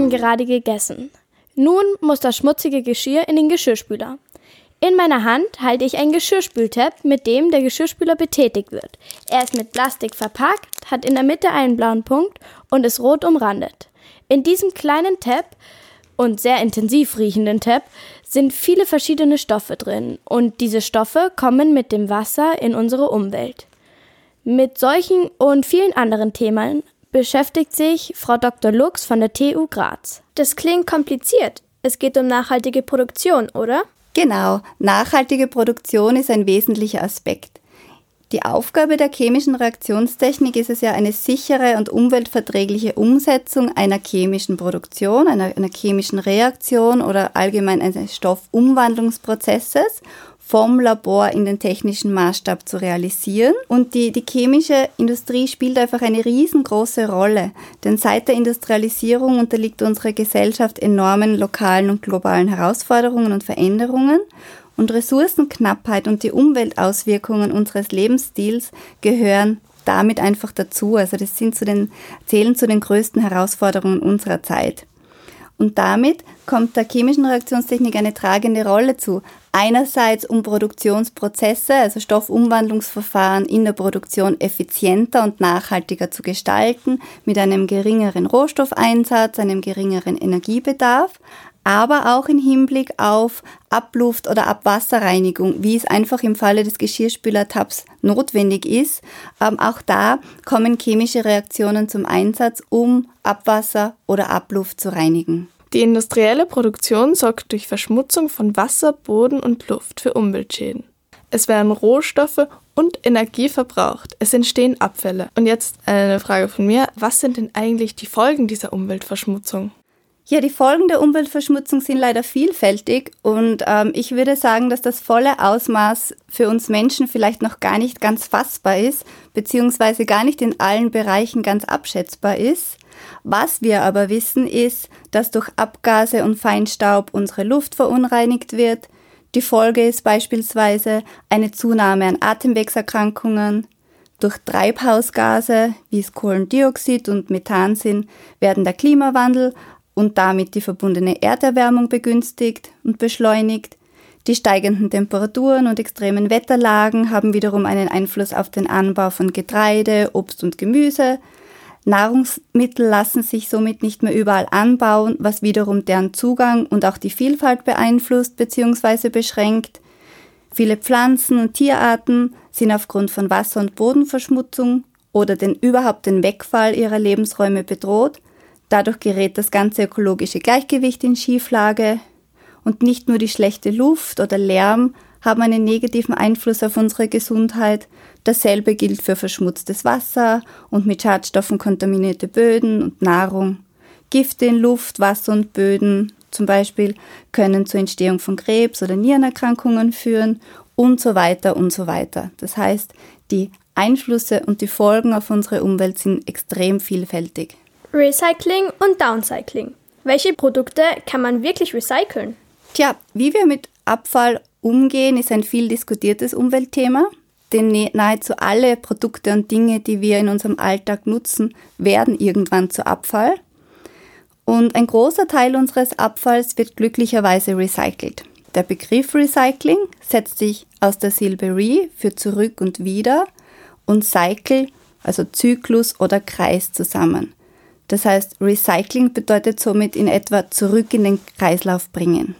haben gerade gegessen. Nun muss das schmutzige Geschirr in den Geschirrspüler. In meiner Hand halte ich einen Geschirrspültab, mit dem der Geschirrspüler betätigt wird. Er ist mit Plastik verpackt, hat in der Mitte einen blauen Punkt und ist rot umrandet. In diesem kleinen Tab und sehr intensiv riechenden Tab sind viele verschiedene Stoffe drin und diese Stoffe kommen mit dem Wasser in unsere Umwelt. Mit solchen und vielen anderen Themen beschäftigt sich Frau Dr. Lux von der TU Graz. Das klingt kompliziert. Es geht um nachhaltige Produktion, oder? Genau, nachhaltige Produktion ist ein wesentlicher Aspekt. Die Aufgabe der chemischen Reaktionstechnik ist es ja, eine sichere und umweltverträgliche Umsetzung einer chemischen Produktion, einer, einer chemischen Reaktion oder allgemein eines Stoffumwandlungsprozesses vom Labor in den technischen Maßstab zu realisieren. Und die, die chemische Industrie spielt einfach eine riesengroße Rolle, denn seit der Industrialisierung unterliegt unsere Gesellschaft enormen lokalen und globalen Herausforderungen und Veränderungen. Und Ressourcenknappheit und die Umweltauswirkungen unseres Lebensstils gehören damit einfach dazu. Also das sind zu den, zählen zu den größten Herausforderungen unserer Zeit. Und damit kommt der chemischen Reaktionstechnik eine tragende Rolle zu. Einerseits um Produktionsprozesse, also Stoffumwandlungsverfahren in der Produktion effizienter und nachhaltiger zu gestalten, mit einem geringeren Rohstoffeinsatz, einem geringeren Energiebedarf, aber auch im Hinblick auf Abluft- oder Abwasserreinigung, wie es einfach im Falle des Geschirrspülertabs notwendig ist. Ähm, auch da kommen chemische Reaktionen zum Einsatz, um Abwasser oder Abluft zu reinigen. Die industrielle Produktion sorgt durch Verschmutzung von Wasser, Boden und Luft für Umweltschäden. Es werden Rohstoffe und Energie verbraucht. Es entstehen Abfälle. Und jetzt eine Frage von mir. Was sind denn eigentlich die Folgen dieser Umweltverschmutzung? Ja, die Folgen der Umweltverschmutzung sind leider vielfältig und ähm, ich würde sagen, dass das volle Ausmaß für uns Menschen vielleicht noch gar nicht ganz fassbar ist, beziehungsweise gar nicht in allen Bereichen ganz abschätzbar ist. Was wir aber wissen ist, dass durch Abgase und Feinstaub unsere Luft verunreinigt wird. Die Folge ist beispielsweise eine Zunahme an Atemwegserkrankungen. Durch Treibhausgase, wie es Kohlendioxid und Methan sind, werden der Klimawandel und damit die verbundene Erderwärmung begünstigt und beschleunigt. Die steigenden Temperaturen und extremen Wetterlagen haben wiederum einen Einfluss auf den Anbau von Getreide, Obst und Gemüse. Nahrungsmittel lassen sich somit nicht mehr überall anbauen, was wiederum deren Zugang und auch die Vielfalt beeinflusst bzw. beschränkt. Viele Pflanzen und Tierarten sind aufgrund von Wasser- und Bodenverschmutzung oder den überhaupt den Wegfall ihrer Lebensräume bedroht Dadurch gerät das ganze ökologische Gleichgewicht in Schieflage und nicht nur die schlechte Luft oder Lärm haben einen negativen Einfluss auf unsere Gesundheit. Dasselbe gilt für verschmutztes Wasser und mit Schadstoffen kontaminierte Böden und Nahrung. Gifte in Luft, Wasser und Böden zum Beispiel können zur Entstehung von Krebs oder Nierenerkrankungen führen und so weiter und so weiter. Das heißt, die Einflüsse und die Folgen auf unsere Umwelt sind extrem vielfältig. Recycling und Downcycling. Welche Produkte kann man wirklich recyceln? Tja, wie wir mit Abfall umgehen, ist ein viel diskutiertes Umweltthema. Denn nahezu alle Produkte und Dinge, die wir in unserem Alltag nutzen, werden irgendwann zu Abfall. Und ein großer Teil unseres Abfalls wird glücklicherweise recycelt. Der Begriff Recycling setzt sich aus der Silbe Re für zurück und wieder und Cycle, also Zyklus oder Kreis zusammen. Das heißt, Recycling bedeutet somit in etwa zurück in den Kreislauf bringen.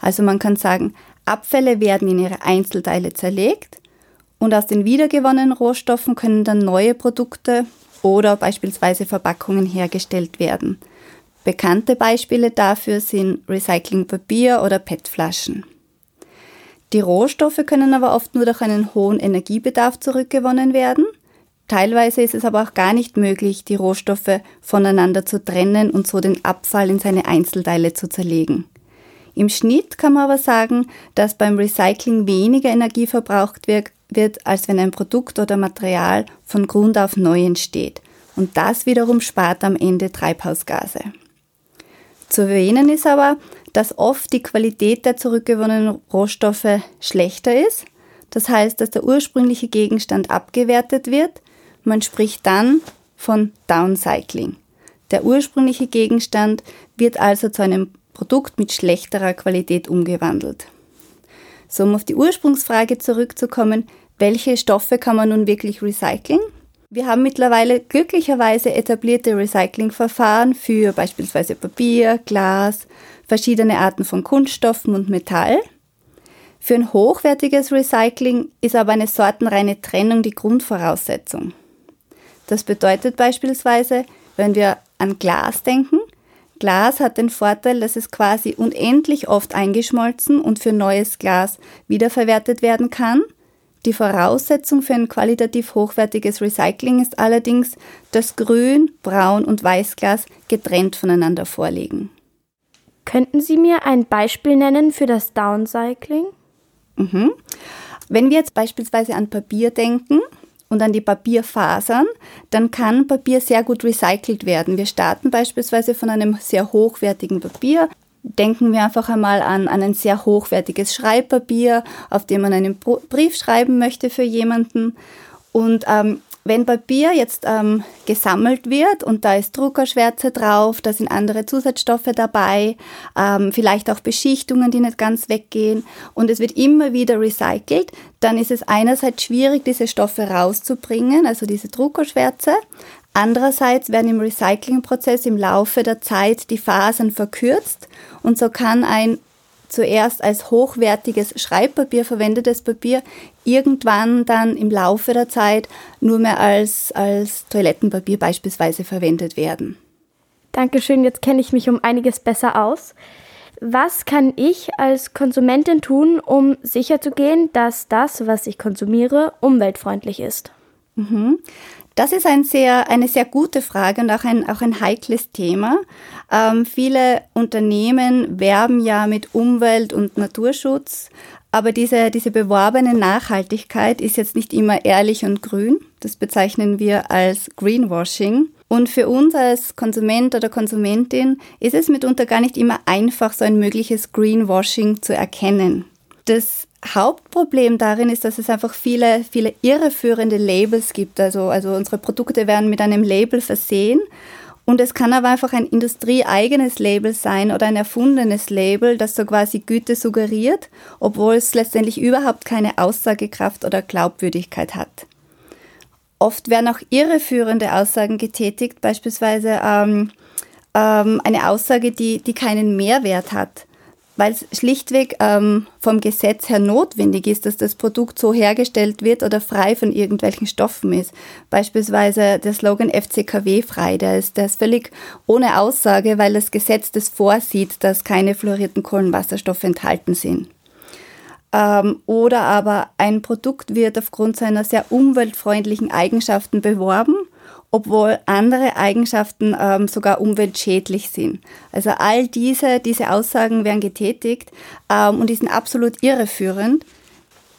Also man kann sagen, Abfälle werden in ihre Einzelteile zerlegt und aus den wiedergewonnenen Rohstoffen können dann neue Produkte oder beispielsweise Verpackungen hergestellt werden. Bekannte Beispiele dafür sind Recyclingpapier oder PET-Flaschen. Die Rohstoffe können aber oft nur durch einen hohen Energiebedarf zurückgewonnen werden – Teilweise ist es aber auch gar nicht möglich, die Rohstoffe voneinander zu trennen und so den Abfall in seine Einzelteile zu zerlegen. Im Schnitt kann man aber sagen, dass beim Recycling weniger Energie verbraucht wird, als wenn ein Produkt oder Material von Grund auf neu entsteht. Und das wiederum spart am Ende Treibhausgase. Zu erwähnen ist aber, dass oft die Qualität der zurückgewonnenen Rohstoffe schlechter ist. Das heißt, dass der ursprüngliche Gegenstand abgewertet wird man spricht dann von Downcycling. Der ursprüngliche Gegenstand wird also zu einem Produkt mit schlechterer Qualität umgewandelt. So, um auf die Ursprungsfrage zurückzukommen, welche Stoffe kann man nun wirklich recyceln? Wir haben mittlerweile glücklicherweise etablierte Recyclingverfahren für beispielsweise Papier, Glas, verschiedene Arten von Kunststoffen und Metall. Für ein hochwertiges Recycling ist aber eine sortenreine Trennung die Grundvoraussetzung. Das bedeutet beispielsweise, wenn wir an Glas denken, Glas hat den Vorteil, dass es quasi unendlich oft eingeschmolzen und für neues Glas wiederverwertet werden kann. Die Voraussetzung für ein qualitativ hochwertiges Recycling ist allerdings, dass Grün, Braun und Weißglas getrennt voneinander vorliegen. Könnten Sie mir ein Beispiel nennen für das Downcycling? Mhm. Wenn wir jetzt beispielsweise an Papier denken, und an die Papierfasern, dann kann Papier sehr gut recycelt werden. Wir starten beispielsweise von einem sehr hochwertigen Papier. Denken wir einfach einmal an, an ein sehr hochwertiges Schreibpapier, auf dem man einen Brief schreiben möchte für jemanden. Und ähm, wenn Papier jetzt ähm, gesammelt wird und da ist Druckerschwärze drauf, da sind andere Zusatzstoffe dabei, ähm, vielleicht auch Beschichtungen, die nicht ganz weggehen und es wird immer wieder recycelt, dann ist es einerseits schwierig, diese Stoffe rauszubringen, also diese Druckerschwärze. Andererseits werden im Recyclingprozess im Laufe der Zeit die Fasern verkürzt und so kann ein zuerst als hochwertiges Schreibpapier verwendetes Papier irgendwann dann im Laufe der Zeit nur mehr als, als Toilettenpapier beispielsweise verwendet werden. Dankeschön, jetzt kenne ich mich um einiges besser aus. Was kann ich als Konsumentin tun, um sicherzugehen, dass das, was ich konsumiere, umweltfreundlich ist? Mhm. Das ist ein sehr, eine sehr gute Frage und auch ein, auch ein heikles Thema. Ähm, viele Unternehmen werben ja mit Umwelt- und Naturschutz, aber diese, diese beworbene Nachhaltigkeit ist jetzt nicht immer ehrlich und grün. Das bezeichnen wir als Greenwashing. Und für uns als Konsument oder Konsumentin ist es mitunter gar nicht immer einfach, so ein mögliches Greenwashing zu erkennen. Das Hauptproblem darin ist, dass es einfach viele, viele irreführende Labels gibt. Also, also unsere Produkte werden mit einem Label versehen. Und es kann aber einfach ein industrieeigenes Label sein oder ein erfundenes Label, das so quasi Güte suggeriert, obwohl es letztendlich überhaupt keine Aussagekraft oder Glaubwürdigkeit hat. Oft werden auch irreführende Aussagen getätigt, beispielsweise ähm, ähm, eine Aussage, die, die keinen Mehrwert hat weil es schlichtweg ähm, vom Gesetz her notwendig ist, dass das Produkt so hergestellt wird oder frei von irgendwelchen Stoffen ist. Beispielsweise der Slogan FCKW frei, der ist, der ist völlig ohne Aussage, weil das Gesetz das vorsieht, dass keine fluorierten Kohlenwasserstoffe enthalten sind. Ähm, oder aber ein Produkt wird aufgrund seiner sehr umweltfreundlichen Eigenschaften beworben obwohl andere Eigenschaften ähm, sogar umweltschädlich sind. Also all diese, diese Aussagen werden getätigt ähm, und die sind absolut irreführend.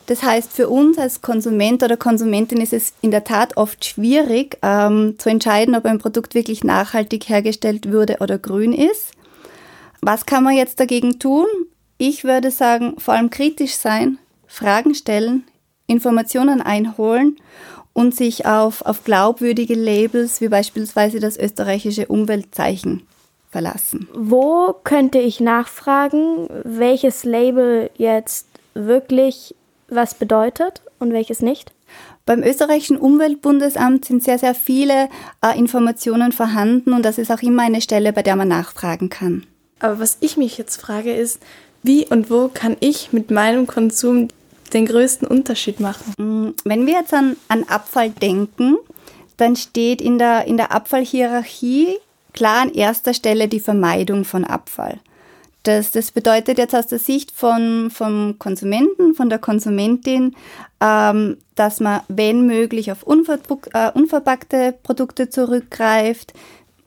Das heißt, für uns als Konsument oder Konsumentin ist es in der Tat oft schwierig ähm, zu entscheiden, ob ein Produkt wirklich nachhaltig hergestellt wurde oder grün ist. Was kann man jetzt dagegen tun? Ich würde sagen, vor allem kritisch sein, Fragen stellen, Informationen einholen und sich auf, auf glaubwürdige Labels wie beispielsweise das österreichische Umweltzeichen verlassen. Wo könnte ich nachfragen, welches Label jetzt wirklich was bedeutet und welches nicht? Beim österreichischen Umweltbundesamt sind sehr, sehr viele äh, Informationen vorhanden und das ist auch immer eine Stelle, bei der man nachfragen kann. Aber was ich mich jetzt frage ist, wie und wo kann ich mit meinem Konsum den größten Unterschied machen? Wenn wir jetzt an, an Abfall denken, dann steht in der, in der Abfallhierarchie klar an erster Stelle die Vermeidung von Abfall. Das, das bedeutet jetzt aus der Sicht von, vom Konsumenten, von der Konsumentin, ähm, dass man, wenn möglich, auf äh, unverpackte Produkte zurückgreift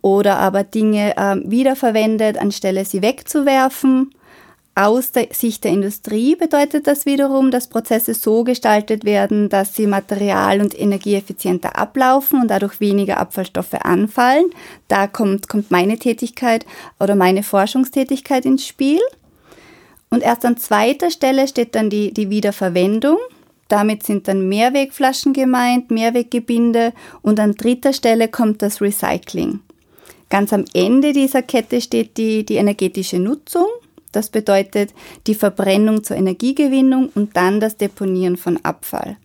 oder aber Dinge äh, wiederverwendet, anstelle sie wegzuwerfen. Aus der Sicht der Industrie bedeutet das wiederum, dass Prozesse so gestaltet werden, dass sie material- und energieeffizienter ablaufen und dadurch weniger Abfallstoffe anfallen. Da kommt, kommt meine Tätigkeit oder meine Forschungstätigkeit ins Spiel. Und erst an zweiter Stelle steht dann die, die Wiederverwendung. Damit sind dann Mehrwegflaschen gemeint, Mehrweggebinde und an dritter Stelle kommt das Recycling. Ganz am Ende dieser Kette steht die, die energetische Nutzung. Das bedeutet die Verbrennung zur Energiegewinnung und dann das Deponieren von Abfall.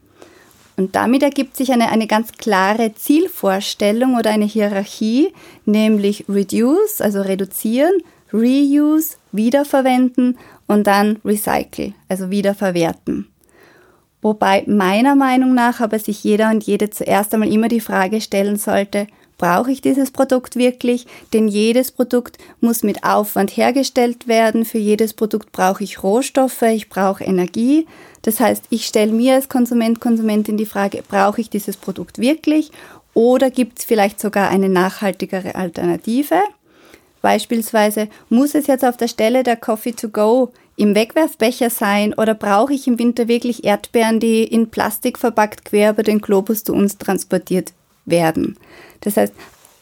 Und damit ergibt sich eine, eine ganz klare Zielvorstellung oder eine Hierarchie, nämlich Reduce, also reduzieren, Reuse, wiederverwenden und dann Recycle, also wiederverwerten. Wobei meiner Meinung nach aber sich jeder und jede zuerst einmal immer die Frage stellen sollte, brauche ich dieses Produkt wirklich? Denn jedes Produkt muss mit Aufwand hergestellt werden. Für jedes Produkt brauche ich Rohstoffe, ich brauche Energie. Das heißt, ich stelle mir als Konsument, Konsumentin die Frage, brauche ich dieses Produkt wirklich? Oder gibt es vielleicht sogar eine nachhaltigere Alternative? Beispielsweise, muss es jetzt auf der Stelle der Coffee to go im Wegwerfbecher sein oder brauche ich im Winter wirklich Erdbeeren, die in Plastik verpackt quer über den Globus zu uns transportiert werden? Das heißt,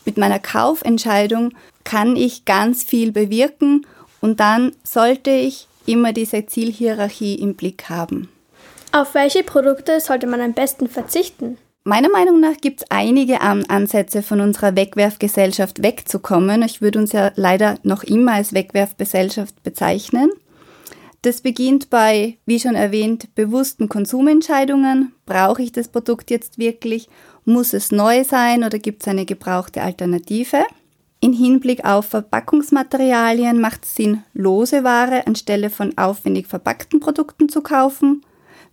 mit meiner Kaufentscheidung kann ich ganz viel bewirken und dann sollte ich immer diese Zielhierarchie im Blick haben. Auf welche Produkte sollte man am besten verzichten? Meiner Meinung nach gibt es einige Ansätze von unserer Wegwerfgesellschaft wegzukommen. Ich würde uns ja leider noch immer als Wegwerfgesellschaft bezeichnen. Das beginnt bei, wie schon erwähnt, bewussten Konsumentscheidungen. Brauche ich das Produkt jetzt wirklich? Muss es neu sein oder gibt es eine gebrauchte Alternative? In Hinblick auf Verpackungsmaterialien macht es Sinn, lose Ware anstelle von aufwendig verpackten Produkten zu kaufen.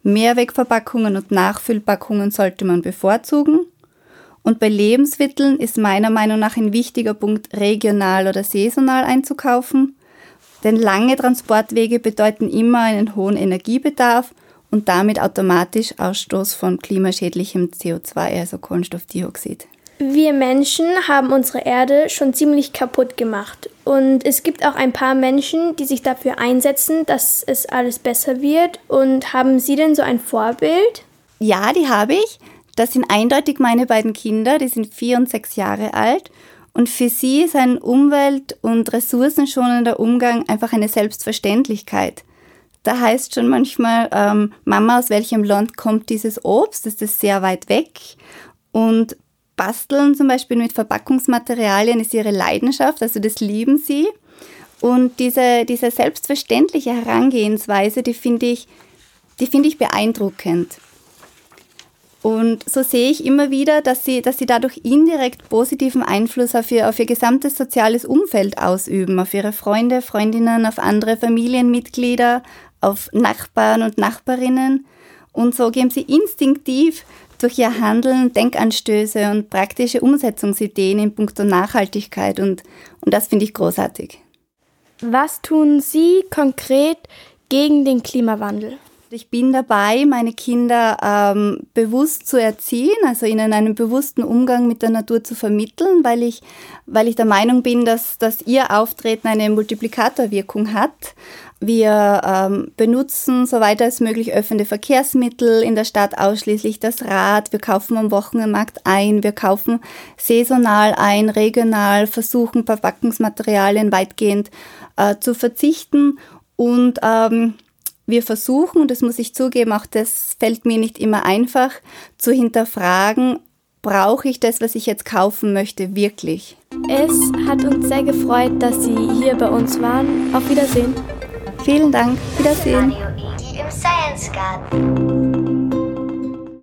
Mehrwegverpackungen und Nachfüllpackungen sollte man bevorzugen. Und bei Lebensmitteln ist meiner Meinung nach ein wichtiger Punkt, regional oder saisonal einzukaufen. Denn lange Transportwege bedeuten immer einen hohen Energiebedarf und damit automatisch Ausstoß von klimaschädlichem CO2, also Kohlenstoffdioxid. Wir Menschen haben unsere Erde schon ziemlich kaputt gemacht. Und es gibt auch ein paar Menschen, die sich dafür einsetzen, dass es alles besser wird. Und haben Sie denn so ein Vorbild? Ja, die habe ich. Das sind eindeutig meine beiden Kinder, die sind vier und sechs Jahre alt. Und für sie ist ein umwelt- und ressourcenschonender Umgang einfach eine Selbstverständlichkeit. Da heißt schon manchmal, ähm, Mama, aus welchem Land kommt dieses Obst? Ist es sehr weit weg? Und Basteln zum Beispiel mit Verpackungsmaterialien ist ihre Leidenschaft, also das lieben sie. Und diese, diese selbstverständliche Herangehensweise, die finde ich, die finde ich beeindruckend. Und so sehe ich immer wieder, dass sie, dass sie dadurch indirekt positiven Einfluss auf ihr, auf ihr gesamtes soziales Umfeld ausüben, auf ihre Freunde, Freundinnen, auf andere Familienmitglieder, auf Nachbarn und Nachbarinnen. Und so geben sie instinktiv durch ihr Handeln Denkanstöße und praktische Umsetzungsideen in puncto Nachhaltigkeit und, und das finde ich großartig. Was tun Sie konkret gegen den Klimawandel? Ich bin dabei, meine Kinder ähm, bewusst zu erziehen, also ihnen einen bewussten Umgang mit der Natur zu vermitteln, weil ich, weil ich der Meinung bin, dass, dass ihr Auftreten eine Multiplikatorwirkung hat. Wir ähm, benutzen soweit als möglich öffentliche Verkehrsmittel in der Stadt ausschließlich das Rad. Wir kaufen am Wochenmarkt ein. Wir kaufen saisonal ein, regional, versuchen Verpackungsmaterialien weitgehend äh, zu verzichten und ähm, wir versuchen, und das muss ich zugeben, auch das fällt mir nicht immer einfach, zu hinterfragen, brauche ich das, was ich jetzt kaufen möchte, wirklich? Es hat uns sehr gefreut, dass Sie hier bei uns waren. Auf Wiedersehen. Vielen Dank. Wiedersehen. Radio Iggy im Science Garden.